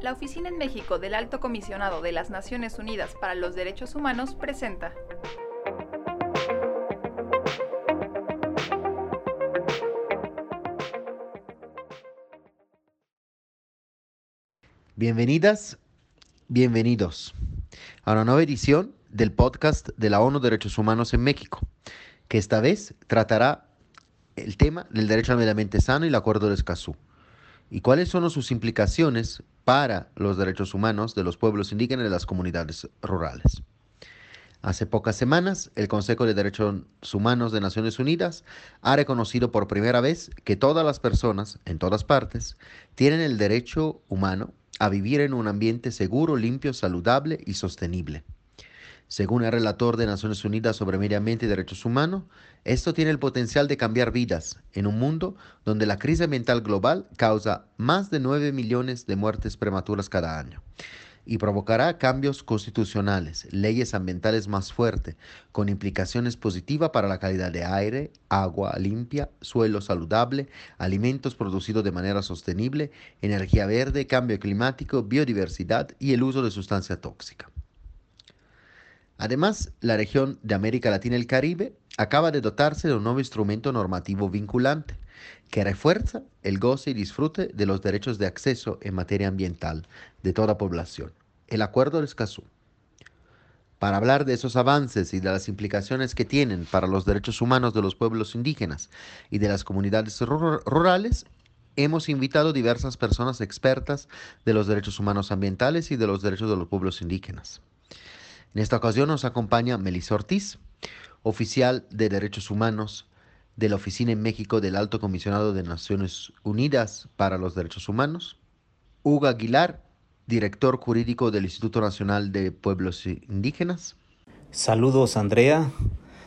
La Oficina en México del Alto Comisionado de las Naciones Unidas para los Derechos Humanos presenta. Bienvenidas, bienvenidos a una nueva edición del podcast de la ONU Derechos Humanos en México, que esta vez tratará el tema del derecho al medio ambiente sano y el acuerdo de Escazú, y cuáles son sus implicaciones para los derechos humanos de los pueblos indígenas y de las comunidades rurales. Hace pocas semanas, el Consejo de Derechos Humanos de Naciones Unidas ha reconocido por primera vez que todas las personas, en todas partes, tienen el derecho humano a vivir en un ambiente seguro, limpio, saludable y sostenible. Según el relator de Naciones Unidas sobre Medio Ambiente y Derechos Humanos, esto tiene el potencial de cambiar vidas en un mundo donde la crisis ambiental global causa más de 9 millones de muertes prematuras cada año y provocará cambios constitucionales, leyes ambientales más fuertes, con implicaciones positivas para la calidad de aire, agua limpia, suelo saludable, alimentos producidos de manera sostenible, energía verde, cambio climático, biodiversidad y el uso de sustancia tóxica. Además, la región de América Latina y el Caribe acaba de dotarse de un nuevo instrumento normativo vinculante que refuerza el goce y disfrute de los derechos de acceso en materia ambiental de toda población, el Acuerdo de Escazú. Para hablar de esos avances y de las implicaciones que tienen para los derechos humanos de los pueblos indígenas y de las comunidades rurales, hemos invitado diversas personas expertas de los derechos humanos ambientales y de los derechos de los pueblos indígenas. En esta ocasión nos acompaña Melissa Ortiz, oficial de Derechos Humanos de la Oficina en México del Alto Comisionado de Naciones Unidas para los Derechos Humanos, Hugo Aguilar, director jurídico del Instituto Nacional de Pueblos Indígenas. Saludos Andrea,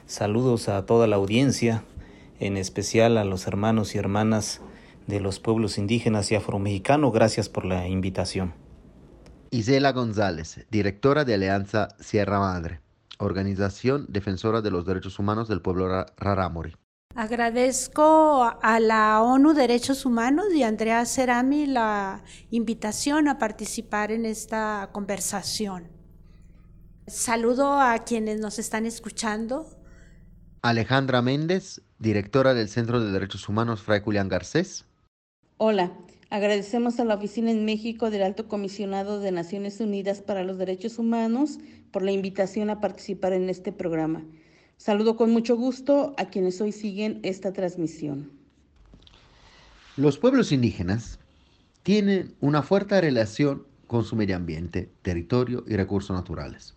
saludos a toda la audiencia, en especial a los hermanos y hermanas de los pueblos indígenas y afromexicanos. Gracias por la invitación. Isela González, directora de Alianza Sierra Madre, organización defensora de los derechos humanos del pueblo Rarámuri. Agradezco a la ONU Derechos Humanos y a Andrea Cerami la invitación a participar en esta conversación. Saludo a quienes nos están escuchando. Alejandra Méndez, directora del Centro de Derechos Humanos Fray Julián Garcés. Hola, agradecemos a la Oficina en México del Alto Comisionado de Naciones Unidas para los Derechos Humanos por la invitación a participar en este programa. Saludo con mucho gusto a quienes hoy siguen esta transmisión. Los pueblos indígenas tienen una fuerte relación con su medio ambiente, territorio y recursos naturales.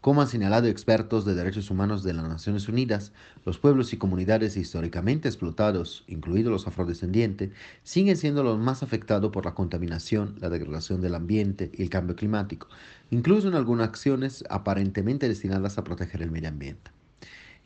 Como han señalado expertos de derechos humanos de las Naciones Unidas, los pueblos y comunidades históricamente explotados, incluidos los afrodescendientes, siguen siendo los más afectados por la contaminación, la degradación del ambiente y el cambio climático, incluso en algunas acciones aparentemente destinadas a proteger el medio ambiente.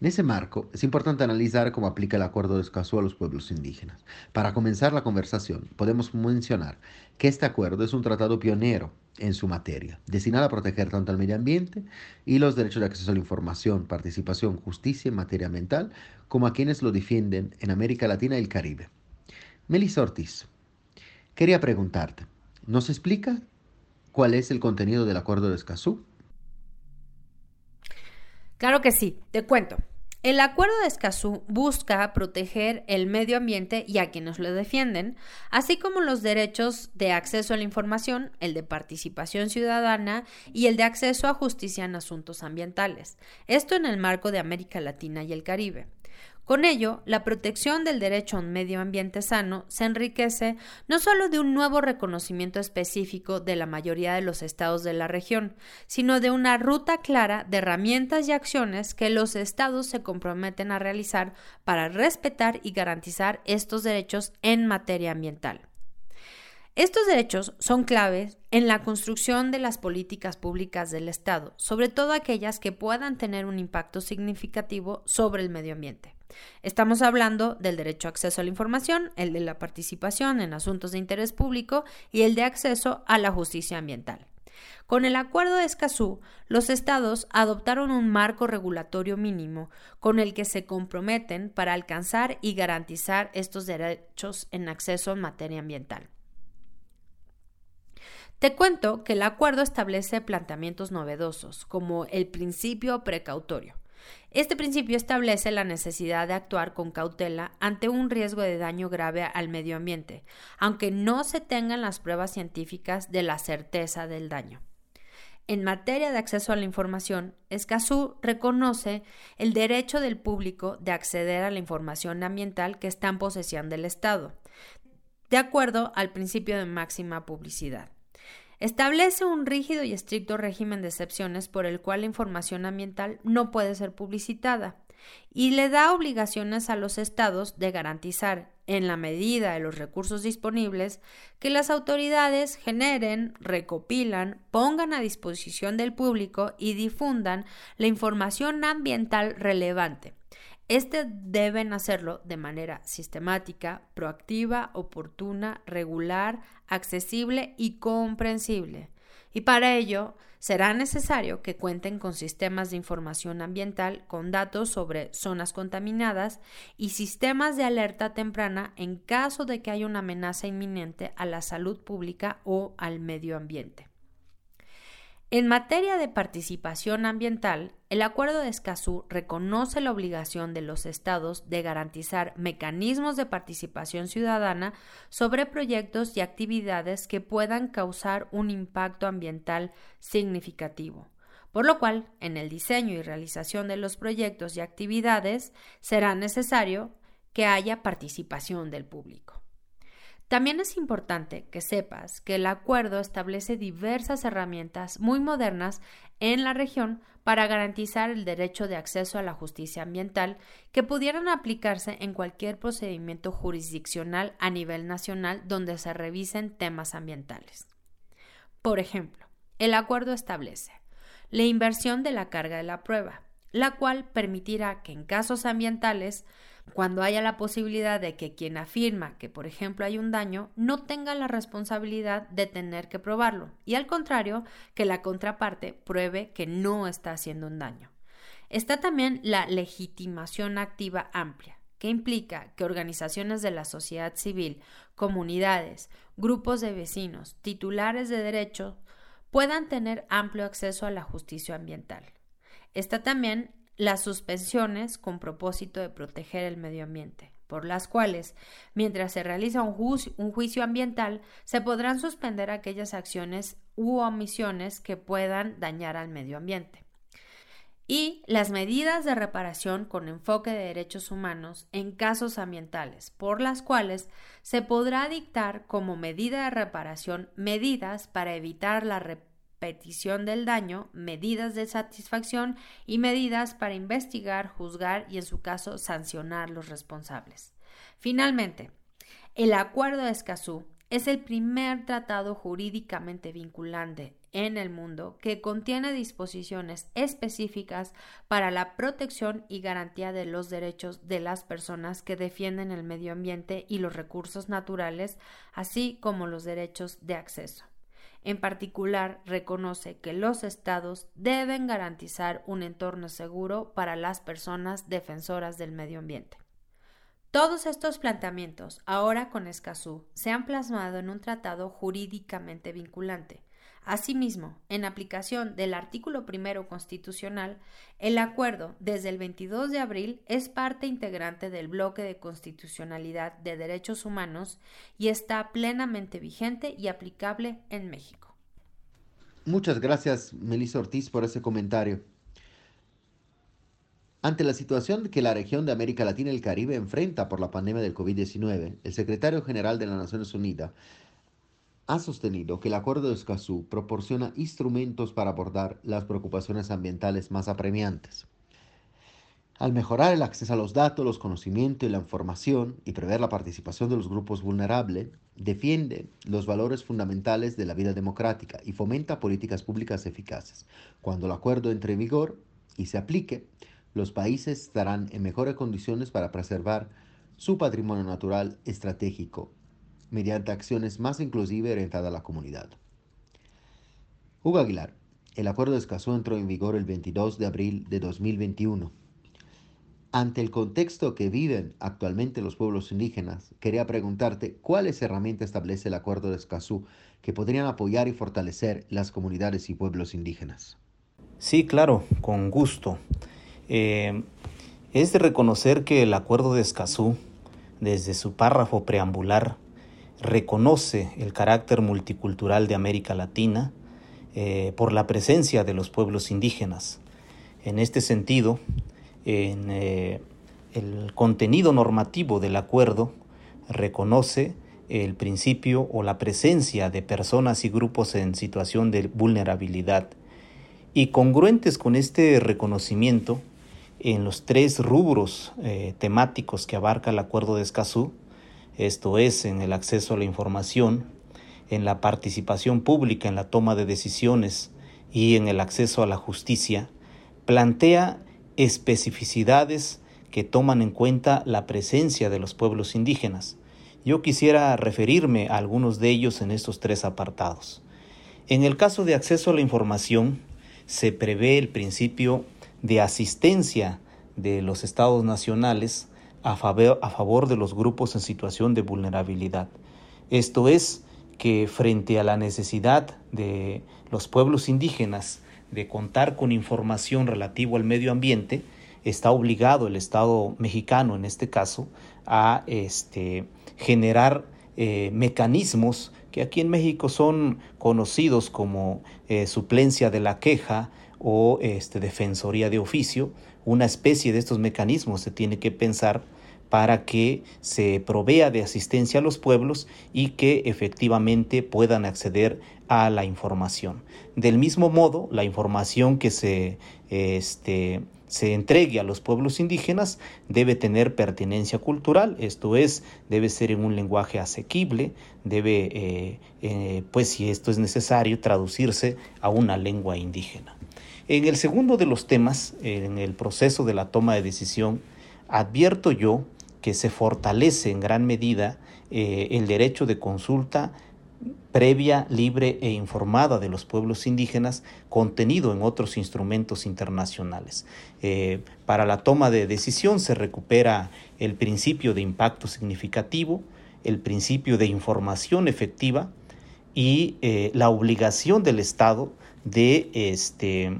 En ese marco, es importante analizar cómo aplica el Acuerdo de Escazú a los pueblos indígenas. Para comenzar la conversación, podemos mencionar que este acuerdo es un tratado pionero en su materia, destinado a proteger tanto al medio ambiente y los derechos de acceso a la información, participación, justicia en materia ambiental, como a quienes lo defienden en América Latina y el Caribe. Melissa Ortiz, quería preguntarte, ¿nos explica cuál es el contenido del Acuerdo de Escazú? Claro que sí, te cuento. El acuerdo de Escazú busca proteger el medio ambiente y a quienes lo defienden, así como los derechos de acceso a la información, el de participación ciudadana y el de acceso a justicia en asuntos ambientales. Esto en el marco de América Latina y el Caribe. Con ello, la protección del derecho a un medio ambiente sano se enriquece no solo de un nuevo reconocimiento específico de la mayoría de los estados de la región, sino de una ruta clara de herramientas y acciones que los estados se comprometen a realizar para respetar y garantizar estos derechos en materia ambiental. Estos derechos son claves en la construcción de las políticas públicas del Estado, sobre todo aquellas que puedan tener un impacto significativo sobre el medio ambiente. Estamos hablando del derecho a acceso a la información, el de la participación en asuntos de interés público y el de acceso a la justicia ambiental. Con el Acuerdo de Escazú, los estados adoptaron un marco regulatorio mínimo con el que se comprometen para alcanzar y garantizar estos derechos en acceso en materia ambiental. Te cuento que el acuerdo establece planteamientos novedosos, como el principio precautorio. Este principio establece la necesidad de actuar con cautela ante un riesgo de daño grave al medio ambiente, aunque no se tengan las pruebas científicas de la certeza del daño. En materia de acceso a la información, Escazú reconoce el derecho del público de acceder a la información ambiental que está en posesión del Estado, de acuerdo al principio de máxima publicidad. Establece un rígido y estricto régimen de excepciones por el cual la información ambiental no puede ser publicitada y le da obligaciones a los estados de garantizar, en la medida de los recursos disponibles, que las autoridades generen, recopilan, pongan a disposición del público y difundan la información ambiental relevante este deben hacerlo de manera sistemática, proactiva, oportuna, regular, accesible y comprensible. Y para ello será necesario que cuenten con sistemas de información ambiental con datos sobre zonas contaminadas y sistemas de alerta temprana en caso de que haya una amenaza inminente a la salud pública o al medio ambiente. En materia de participación ambiental, el Acuerdo de Escazú reconoce la obligación de los estados de garantizar mecanismos de participación ciudadana sobre proyectos y actividades que puedan causar un impacto ambiental significativo. Por lo cual, en el diseño y realización de los proyectos y actividades será necesario que haya participación del público. También es importante que sepas que el acuerdo establece diversas herramientas muy modernas en la región para garantizar el derecho de acceso a la justicia ambiental que pudieran aplicarse en cualquier procedimiento jurisdiccional a nivel nacional donde se revisen temas ambientales. Por ejemplo, el acuerdo establece la inversión de la carga de la prueba, la cual permitirá que en casos ambientales cuando haya la posibilidad de que quien afirma que, por ejemplo, hay un daño, no tenga la responsabilidad de tener que probarlo, y al contrario, que la contraparte pruebe que no está haciendo un daño. Está también la legitimación activa amplia, que implica que organizaciones de la sociedad civil, comunidades, grupos de vecinos, titulares de derechos, puedan tener amplio acceso a la justicia ambiental. Está también las suspensiones con propósito de proteger el medio ambiente, por las cuales, mientras se realiza un, juicio ambiental, se podrán suspender aquellas acciones u omisiones que puedan dañar al medio ambiente. Y las medidas de reparación con enfoque de derechos humanos en casos ambientales, por las cuales se podrá dictar como medida de reparación medidas para evitar la petición del daño, medidas de satisfacción y medidas para investigar, juzgar y en su caso sancionar los responsables. Finalmente, el Acuerdo de Escazú es el primer tratado jurídicamente vinculante en el mundo que contiene disposiciones específicas para la protección y garantía de los derechos de las personas que defienden el medio ambiente y los recursos naturales, así como los derechos de acceso. En particular, reconoce que los estados deben garantizar un entorno seguro para las personas defensoras del medio ambiente. Todos estos planteamientos, ahora con Escazú, se han plasmado en un tratado jurídicamente vinculante, Asimismo, en aplicación del artículo primero constitucional, el acuerdo desde el 22 de abril es parte integrante del bloque de constitucionalidad de derechos humanos y está plenamente vigente y aplicable en México. Muchas gracias, Melissa Ortiz, por ese comentario. Ante la situación que la región de América Latina y el Caribe enfrenta por la pandemia del COVID-19, el secretario general de las Naciones Unidas ha sostenido que el Acuerdo de Escazú proporciona instrumentos para abordar las preocupaciones ambientales más apremiantes. Al mejorar el acceso a los datos, los conocimientos y la información y prever la participación de los grupos vulnerables, defiende los valores fundamentales de la vida democrática y fomenta políticas públicas eficaces. Cuando el acuerdo entre en vigor y se aplique, los países estarán en mejores condiciones para preservar su patrimonio natural estratégico mediante acciones más inclusivas y orientadas a la comunidad. Hugo Aguilar, el acuerdo de Escazú entró en vigor el 22 de abril de 2021. Ante el contexto que viven actualmente los pueblos indígenas, quería preguntarte cuáles herramientas establece el acuerdo de Escazú que podrían apoyar y fortalecer las comunidades y pueblos indígenas. Sí, claro, con gusto. Eh, es de reconocer que el acuerdo de Escazú, desde su párrafo preambular, reconoce el carácter multicultural de América Latina, eh, por la presencia de los pueblos indígenas. En este sentido, en, eh, el contenido normativo del acuerdo reconoce el principio o la presencia de personas y grupos en situación de vulnerabilidad. Y congruentes con este reconocimiento, en los tres rubros eh, temáticos que abarca el acuerdo de Escazú, esto es, en el acceso a la información, en la participación pública en la toma de decisiones y en el acceso a la justicia, plantea especificidades que toman en cuenta la presencia de los pueblos indígenas. Yo quisiera referirme a algunos de ellos en estos tres apartados. En el caso de acceso a la información, se prevé el principio de asistencia de los estados nacionales a favor, de los grupos en situación de vulnerabilidad. Esto es, que frente a la necesidad de los pueblos indígenas de contar con información relativa al medio ambiente, está obligado el Estado mexicano, en este caso, a este, generar eh, mecanismos que aquí en México son conocidos como eh, suplencia de la queja o este, defensoría de oficio. Una especie de estos mecanismos se tiene que pensar para que se provea de asistencia a los pueblos y que efectivamente puedan acceder a la información. Del mismo modo, la información que se, este, se entregue a los pueblos indígenas debe tener pertinencia cultural, esto es, debe ser en un lenguaje asequible, debe, eh, eh, pues si esto es necesario, traducirse a una lengua indígena. En el segundo de los temas, en el proceso de la toma de decisión, advierto yo que se fortalece en gran medida eh, el derecho de consulta previa, libre e informada de los pueblos indígenas contenido en otros instrumentos internacionales. Eh, para la toma de decisión se recupera el principio de impacto significativo, el principio de información efectiva y eh, la obligación del Estado de este,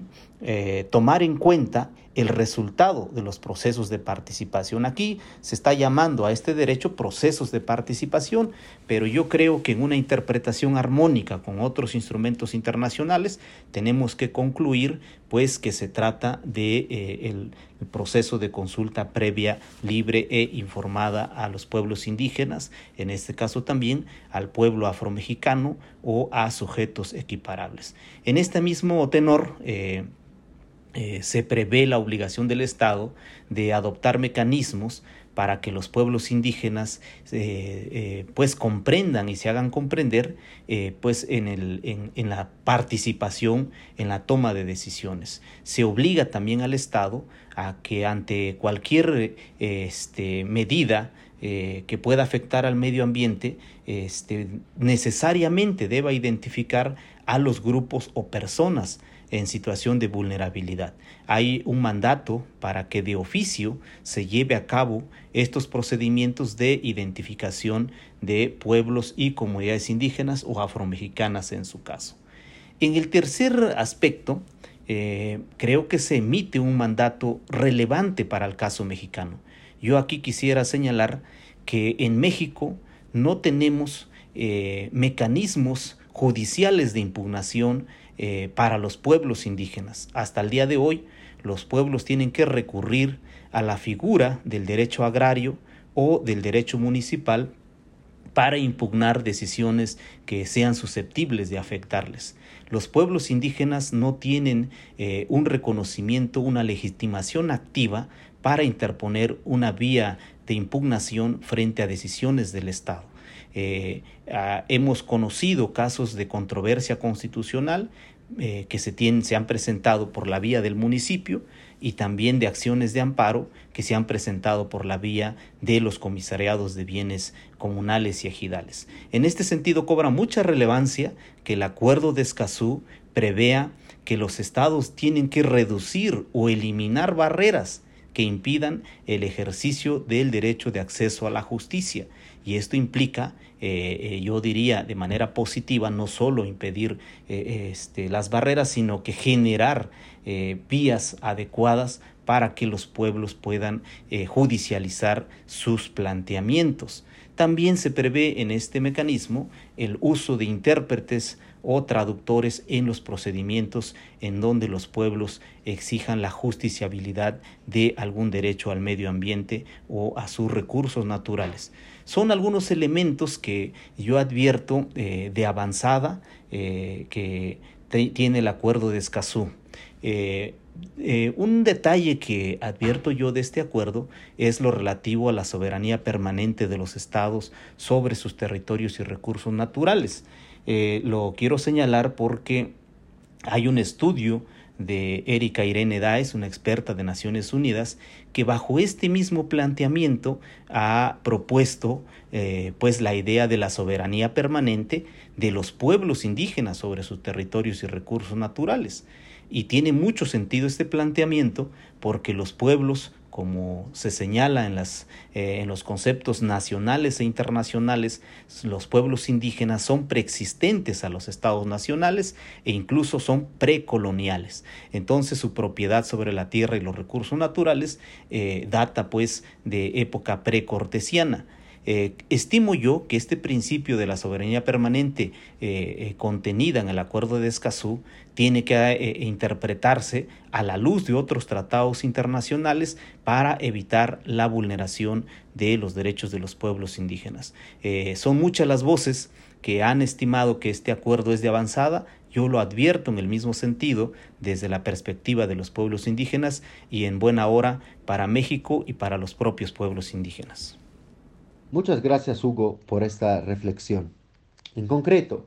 tomar en cuenta el resultado de los procesos de participación. Aquí se está llamando a este derecho procesos de participación, pero yo creo que en una interpretación armónica con otros instrumentos internacionales tenemos que concluir pues que se trata de eh, el, proceso de consulta previa, libre e informada a los pueblos indígenas, en este caso también al pueblo afromexicano o a sujetos equiparables. En este mismo tenor, eh, eh, se prevé la obligación del Estado de adoptar mecanismos para que los pueblos indígenas eh, eh, pues comprendan y se hagan comprender pues en, el, en, la participación en la toma de decisiones. Se obliga también al Estado a que ante cualquier este, medida que pueda afectar al medio ambiente, este, necesariamente deba identificar a los grupos o personas en situación de vulnerabilidad. Hay un mandato para que de oficio se lleve a cabo estos procedimientos de identificación de pueblos y comunidades indígenas o afromexicanas en su caso. En el tercer aspecto, eh, creo que se emite un mandato relevante para el caso mexicano. Yo aquí quisiera señalar que en México no tenemos eh, mecanismos judiciales de impugnación eh, para los pueblos indígenas. Hasta el día de hoy, los pueblos tienen que recurrir a la figura del derecho agrario o del derecho municipal para impugnar decisiones que sean susceptibles de afectarles. Los pueblos indígenas no tienen eh, un reconocimiento, una legitimación activa para interponer una vía de impugnación frente a decisiones del Estado. Eh, ah, hemos conocido casos de controversia constitucional eh, que se, tienen, se han presentado por la vía del municipio y también de acciones de amparo que se han presentado por la vía de los comisariados de bienes comunales y ejidales. En este sentido cobra mucha relevancia que el acuerdo de Escazú prevea que los estados tienen que reducir o eliminar barreras que impidan el ejercicio del derecho de acceso a la justicia. Y esto implica, eh, eh, yo diría de manera positiva, no solo impedir eh, este, las barreras, sino que generar vías adecuadas para que los pueblos puedan judicializar sus planteamientos. También se prevé en este mecanismo el uso de intérpretes o traductores en los procedimientos en donde los pueblos exijan la justiciabilidad de algún derecho al medio ambiente o a sus recursos naturales. Son algunos elementos que yo advierto eh, de avanzada eh, que tiene el acuerdo de Escazú. Eh, un detalle que advierto yo de este acuerdo es lo relativo a la soberanía permanente de los estados sobre sus territorios y recursos naturales. Eh, lo quiero señalar porque hay un estudio de Erika Irene Daes, una experta de Naciones Unidas, que bajo este mismo planteamiento ha propuesto eh, pues la idea de la soberanía permanente de los pueblos indígenas sobre sus territorios y recursos naturales. Y tiene mucho sentido este planteamiento porque los pueblos como se señala en, las, eh, en los conceptos nacionales e internacionales, los pueblos indígenas son preexistentes a los estados nacionales e incluso son precoloniales. Entonces su propiedad sobre la tierra y los recursos naturales eh, data pues de época precortesiana. Eh, estimo yo que este principio de la soberanía permanente eh, eh, contenida en el Acuerdo de Escazú tiene que interpretarse a la luz de otros tratados internacionales para evitar la vulneración de los derechos de los pueblos indígenas. son muchas las voces que han estimado que este acuerdo es de avanzada yo lo advierto en el mismo sentido desde la perspectiva de los pueblos indígenas y en buena hora para México y para los propios pueblos indígenas. Muchas gracias, Hugo, por esta reflexión. En concreto,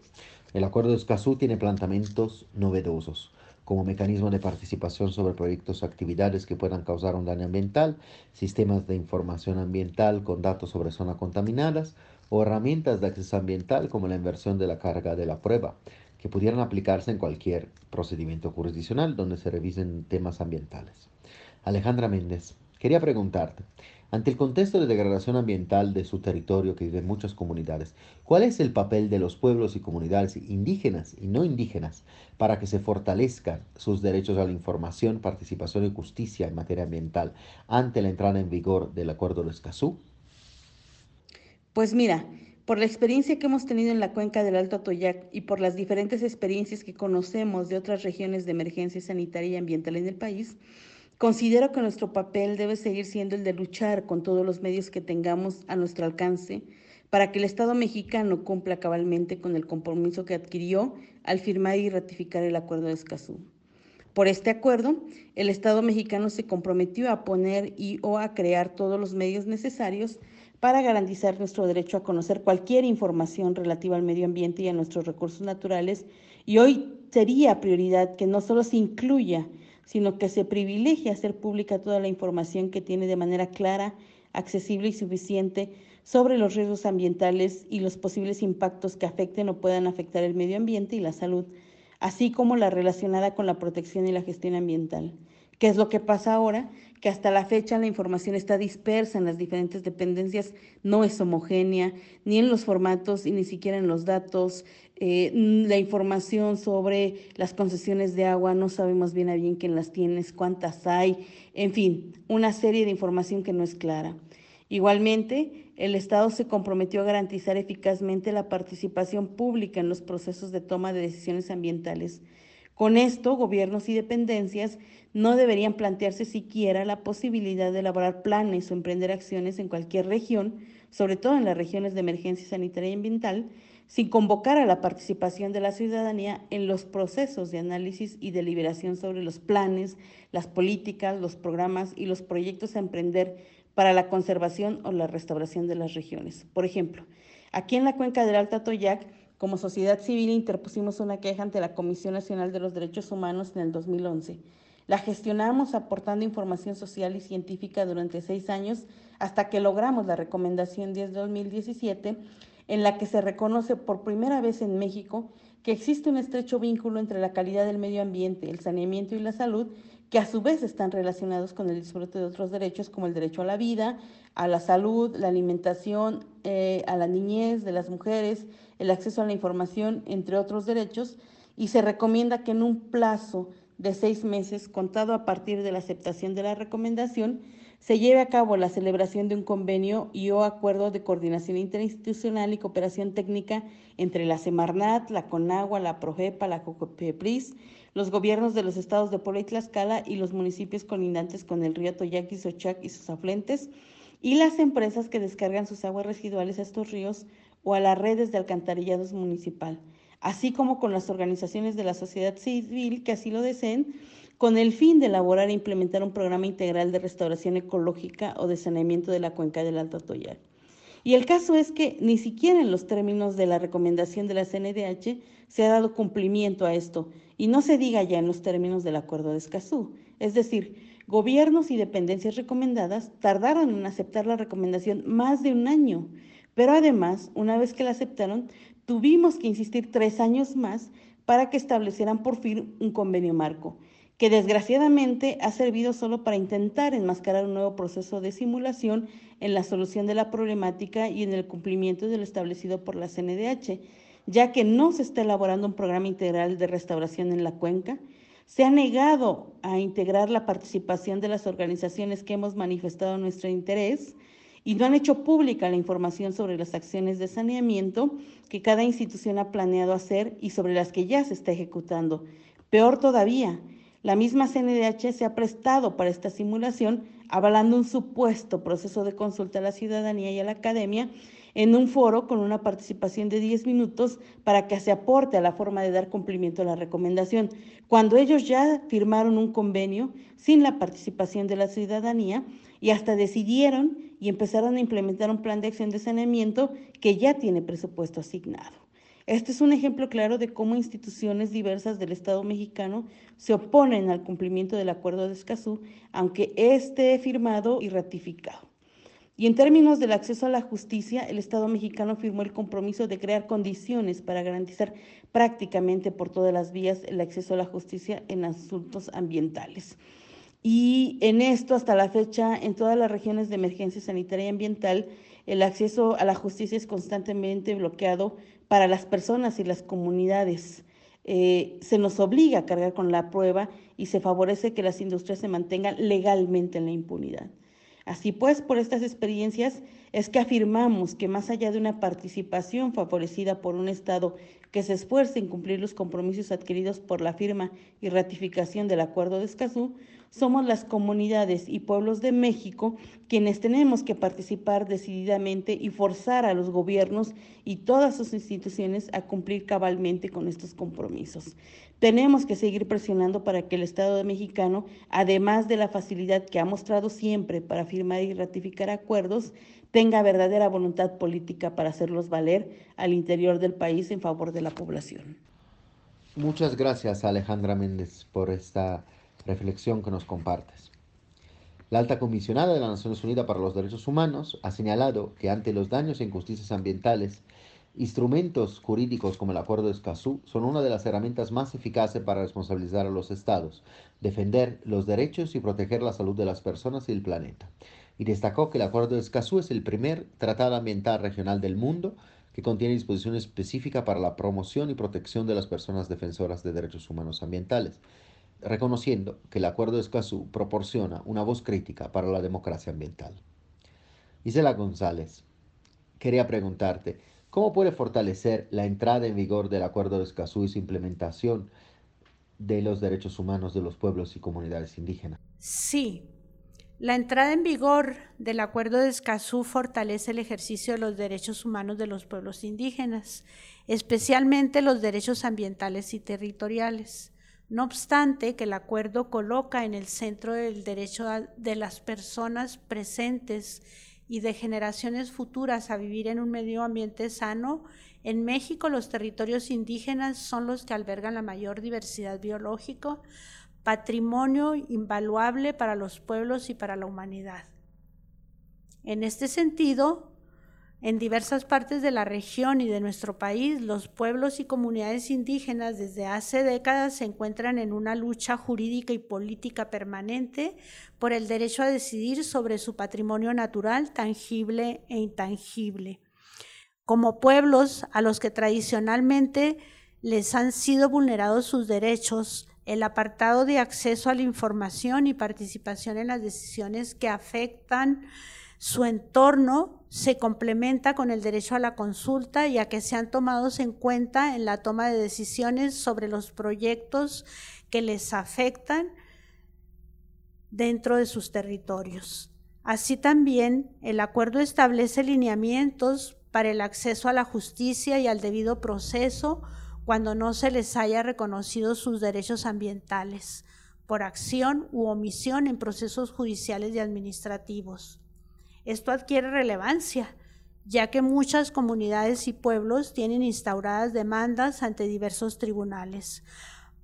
el Acuerdo de Escazú tiene planteamientos novedosos, como mecanismo de participación sobre proyectos o actividades que puedan causar un daño ambiental, sistemas de información ambiental con datos sobre zonas contaminadas o herramientas de acceso ambiental como la inversión de la carga de la prueba, que pudieran aplicarse en cualquier procedimiento jurisdiccional donde se revisen temas ambientales. Alejandra Méndez, quería preguntarte, ante el contexto de degradación ambiental de su territorio que viven muchas comunidades, ¿cuál es el papel de los pueblos y comunidades indígenas y no indígenas para que se fortalezcan sus derechos a la información, participación y justicia en materia ambiental ante la entrada en vigor del Acuerdo de Escazú? Pues mira, por la experiencia que hemos tenido en la cuenca del Alto Atoyac y por las diferentes experiencias que conocemos de otras regiones de emergencia sanitaria y ambiental en el país, Considero que nuestro papel debe seguir siendo el de luchar con todos los medios que tengamos a nuestro alcance para que el Estado mexicano cumpla cabalmente con el compromiso que adquirió al firmar y ratificar el Acuerdo de Escazú. Por este acuerdo, el Estado mexicano se comprometió a poner y o a crear todos los medios necesarios para garantizar nuestro derecho a conocer cualquier información relativa al medio ambiente y a nuestros recursos naturales. Y hoy sería prioridad que no solo se incluya sino que se privilegia hacer pública toda la información que tiene de manera clara, accesible y suficiente sobre los riesgos ambientales y los posibles impactos que afecten o puedan afectar el medio ambiente y la salud, así como la relacionada con la protección y la gestión ambiental. ¿Qué es lo que pasa ahora? Que hasta la fecha la información está dispersa en las diferentes dependencias, no es homogénea, ni en los formatos y ni siquiera en los datos. Eh, la información sobre las concesiones de agua, no sabemos bien a bien quién las tienes, cuántas hay, en fin, una serie de información que no es clara. Igualmente, el Estado se comprometió a garantizar eficazmente la participación pública en los procesos de toma de decisiones ambientales. Con esto, gobiernos y dependencias no deberían plantearse siquiera la posibilidad de elaborar planes o emprender acciones en cualquier región, sobre todo en las regiones de emergencia sanitaria y ambiental, sin convocar a la participación de la ciudadanía en los procesos de análisis y deliberación sobre los planes, las políticas, los programas y los proyectos a emprender para la conservación o la restauración de las regiones. Por ejemplo, aquí en la cuenca del Alta Toyac, como sociedad civil interpusimos una queja ante la Comisión Nacional de los Derechos Humanos en el 2011. La gestionamos aportando información social y científica durante seis años hasta que logramos la recomendación 10 de 2017 en la que se reconoce por primera vez en México que existe un estrecho vínculo entre la calidad del medio ambiente, el saneamiento y la salud, que a su vez están relacionados con el disfrute de otros derechos como el derecho a la vida, a la salud, la alimentación, eh, a la niñez de las mujeres, el acceso a la información, entre otros derechos, y se recomienda que en un plazo de seis meses, contado a partir de la aceptación de la recomendación, se lleve a cabo la celebración de un convenio y o acuerdo de coordinación interinstitucional y cooperación técnica entre la Semarnat, la CONAGUA, la PROGEPA, la COCOPEPRIS, los gobiernos de los estados de Puebla y Tlaxcala y los municipios colindantes con el río Toyaqui, Sochac y sus afluentes, y las empresas que descargan sus aguas residuales a estos ríos o a las redes de alcantarillados municipal, así como con las organizaciones de la sociedad civil que así lo deseen, con el fin de elaborar e implementar un programa integral de restauración ecológica o de saneamiento de la cuenca del Alto Atoyac. Y el caso es que ni siquiera en los términos de la recomendación de la CNDH se ha dado cumplimiento a esto, y no se diga ya en los términos del acuerdo de Escazú. Es decir, gobiernos y dependencias recomendadas tardaron en aceptar la recomendación más de un año, pero además, una vez que la aceptaron, tuvimos que insistir tres años más para que establecieran por fin un convenio marco, que desgraciadamente ha servido solo para intentar enmascarar un nuevo proceso de simulación en la solución de la problemática y en el cumplimiento de lo establecido por la CNDH, ya que no se está elaborando un programa integral de restauración en la cuenca, se ha negado a integrar la participación de las organizaciones que hemos manifestado nuestro interés y no han hecho pública la información sobre las acciones de saneamiento que cada institución ha planeado hacer y sobre las que ya se está ejecutando. Peor todavía, la misma CNDH se ha prestado para esta simulación, avalando un supuesto proceso de consulta a la ciudadanía y a la academia en un foro con una participación de 10 minutos para que se aporte a la forma de dar cumplimiento a la recomendación, cuando ellos ya firmaron un convenio sin la participación de la ciudadanía y hasta decidieron y empezaron a implementar un plan de acción de saneamiento que ya tiene presupuesto asignado. Este es un ejemplo claro de cómo instituciones diversas del Estado mexicano se oponen al cumplimiento del Acuerdo de Escazú, aunque esté firmado y ratificado. Y en términos del acceso a la justicia, el Estado mexicano firmó el compromiso de crear condiciones para garantizar prácticamente por todas las vías el acceso a la justicia en asuntos ambientales. Y en esto, hasta la fecha, en todas las regiones de emergencia sanitaria y ambiental, el acceso a la justicia es constantemente bloqueado para las personas y las comunidades. Eh, se nos obliga a cargar con la prueba y se favorece que las industrias se mantengan legalmente en la impunidad. Así pues, por estas experiencias es que afirmamos que más allá de una participación favorecida por un Estado que se esfuerce en cumplir los compromisos adquiridos por la firma y ratificación del Acuerdo de Escazú, somos las comunidades y pueblos de México quienes tenemos que participar decididamente y forzar a los gobiernos y todas sus instituciones a cumplir cabalmente con estos compromisos. Tenemos que seguir presionando para que el Estado mexicano, además de la facilidad que ha mostrado siempre para firmar y ratificar acuerdos, tenga verdadera voluntad política para hacerlos valer al interior del país en favor de la población. Muchas gracias Alejandra Méndez por esta reflexión que nos compartes. La alta comisionada de las Naciones Unidas para los Derechos Humanos ha señalado que ante los daños e injusticias ambientales Instrumentos jurídicos como el Acuerdo de Escazú son una de las herramientas más eficaces para responsabilizar a los estados, defender los derechos y proteger la salud de las personas y el planeta. Y destacó que el Acuerdo de Escazú es el primer tratado ambiental regional del mundo que contiene disposiciones específicas para la promoción y protección de las personas defensoras de derechos humanos ambientales, reconociendo que el Acuerdo de Escazú proporciona una voz crítica para la democracia ambiental. Isela González, quería preguntarte, ¿Cómo puede fortalecer la entrada en vigor del Acuerdo de Escazú y su implementación de los derechos humanos de los pueblos y comunidades indígenas? Sí, la entrada en vigor del Acuerdo de Escazú fortalece el ejercicio de los derechos humanos de los pueblos indígenas, especialmente los derechos ambientales y territoriales. No obstante, que el acuerdo coloca en el centro del derecho de las personas presentes y de generaciones futuras a vivir en un medio ambiente sano, en México los territorios indígenas son los que albergan la mayor diversidad biológica, patrimonio invaluable para los pueblos y para la humanidad. En este sentido, En diversas partes de la región y de nuestro país, los pueblos y comunidades indígenas desde hace décadas se encuentran en una lucha jurídica y política permanente por el derecho a decidir sobre su patrimonio natural, tangible e intangible. Como pueblos a los que tradicionalmente les han sido vulnerados sus derechos, el apartado de acceso a la información y participación en las decisiones que afectan su entorno se complementa con el derecho a la consulta y a que sean tomados en cuenta en la toma de decisiones sobre los proyectos que les afectan dentro de sus territorios. Así también, el acuerdo establece lineamientos para el acceso a la justicia y al debido proceso cuando no se les haya reconocido sus derechos ambientales por acción u omisión en procesos judiciales y administrativos. Esto adquiere relevancia, ya que muchas comunidades y pueblos tienen instauradas demandas ante diversos tribunales.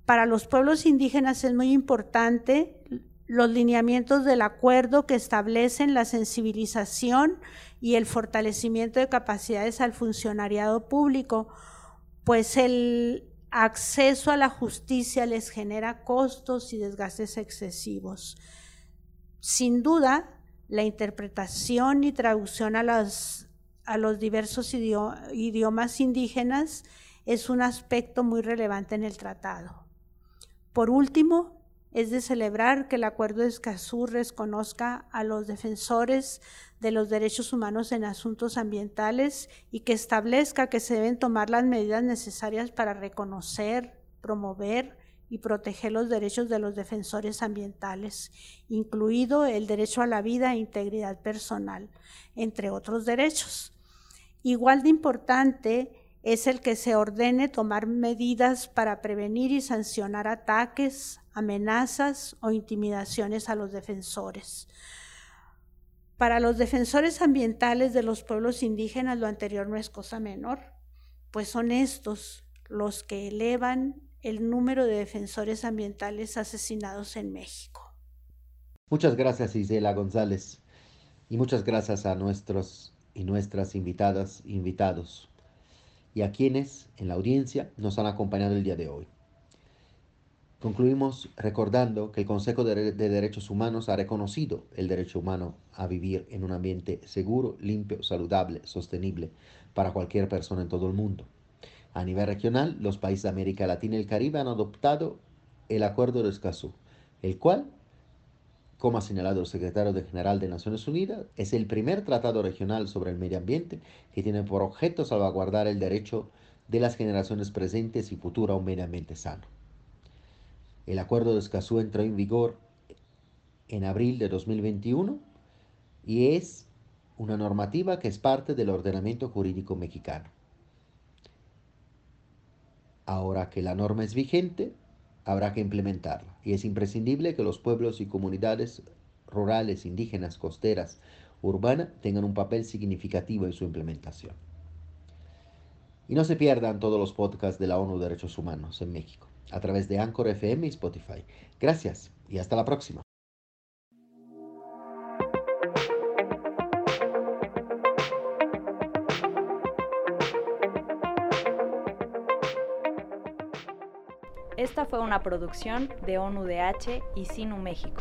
Para los pueblos indígenas es muy importante los lineamientos del acuerdo que establecen la sensibilización y el fortalecimiento de capacidades al funcionariado público, pues el acceso a la justicia les genera costos y desgastes excesivos. Sin duda, la interpretación y traducción a, a los diversos idiomas indígenas es un aspecto muy relevante en el tratado. Por último, es de celebrar que el Acuerdo de Escazú reconozca a los defensores de los derechos humanos en asuntos ambientales y que establezca que se deben tomar las medidas necesarias para reconocer, promover y proteger los derechos de los defensores ambientales, incluido el derecho a la vida e integridad personal, entre otros derechos. Igual de importante es el que se ordene tomar medidas para prevenir y sancionar ataques, amenazas o intimidaciones a los defensores. Para los defensores ambientales de los pueblos indígenas lo anterior no es cosa menor, pues son estos los que elevan el número de defensores ambientales asesinados en México. Muchas gracias Isela González y muchas gracias a nuestros y nuestras invitadas, invitados y a quienes en la audiencia nos han acompañado el día de hoy. Concluimos recordando que el Consejo de, Derechos Humanos ha reconocido el derecho humano a vivir en un ambiente seguro, limpio, saludable, sostenible para cualquier persona en todo el mundo. A nivel regional, los países de América Latina y el Caribe han adoptado el Acuerdo de Escazú, el cual como ha señalado el secretario general de Naciones Unidas, es el primer tratado regional sobre el medio ambiente que tiene por objeto salvaguardar el derecho de las generaciones presentes y futuras a un medio ambiente sano. El acuerdo de Escazú entró en vigor en abril de 2021 y es una normativa que es parte del ordenamiento jurídico mexicano. Ahora que la norma es vigente, habrá que implementarla y es imprescindible que los pueblos y comunidades rurales, indígenas, costeras, urbanas tengan un papel significativo en su implementación. Y no se pierdan todos los podcasts de la ONU Derechos Humanos en México a través de Anchor FM y Spotify. Gracias y hasta la próxima. Esta fue una producción de ONUDH y Sinu México.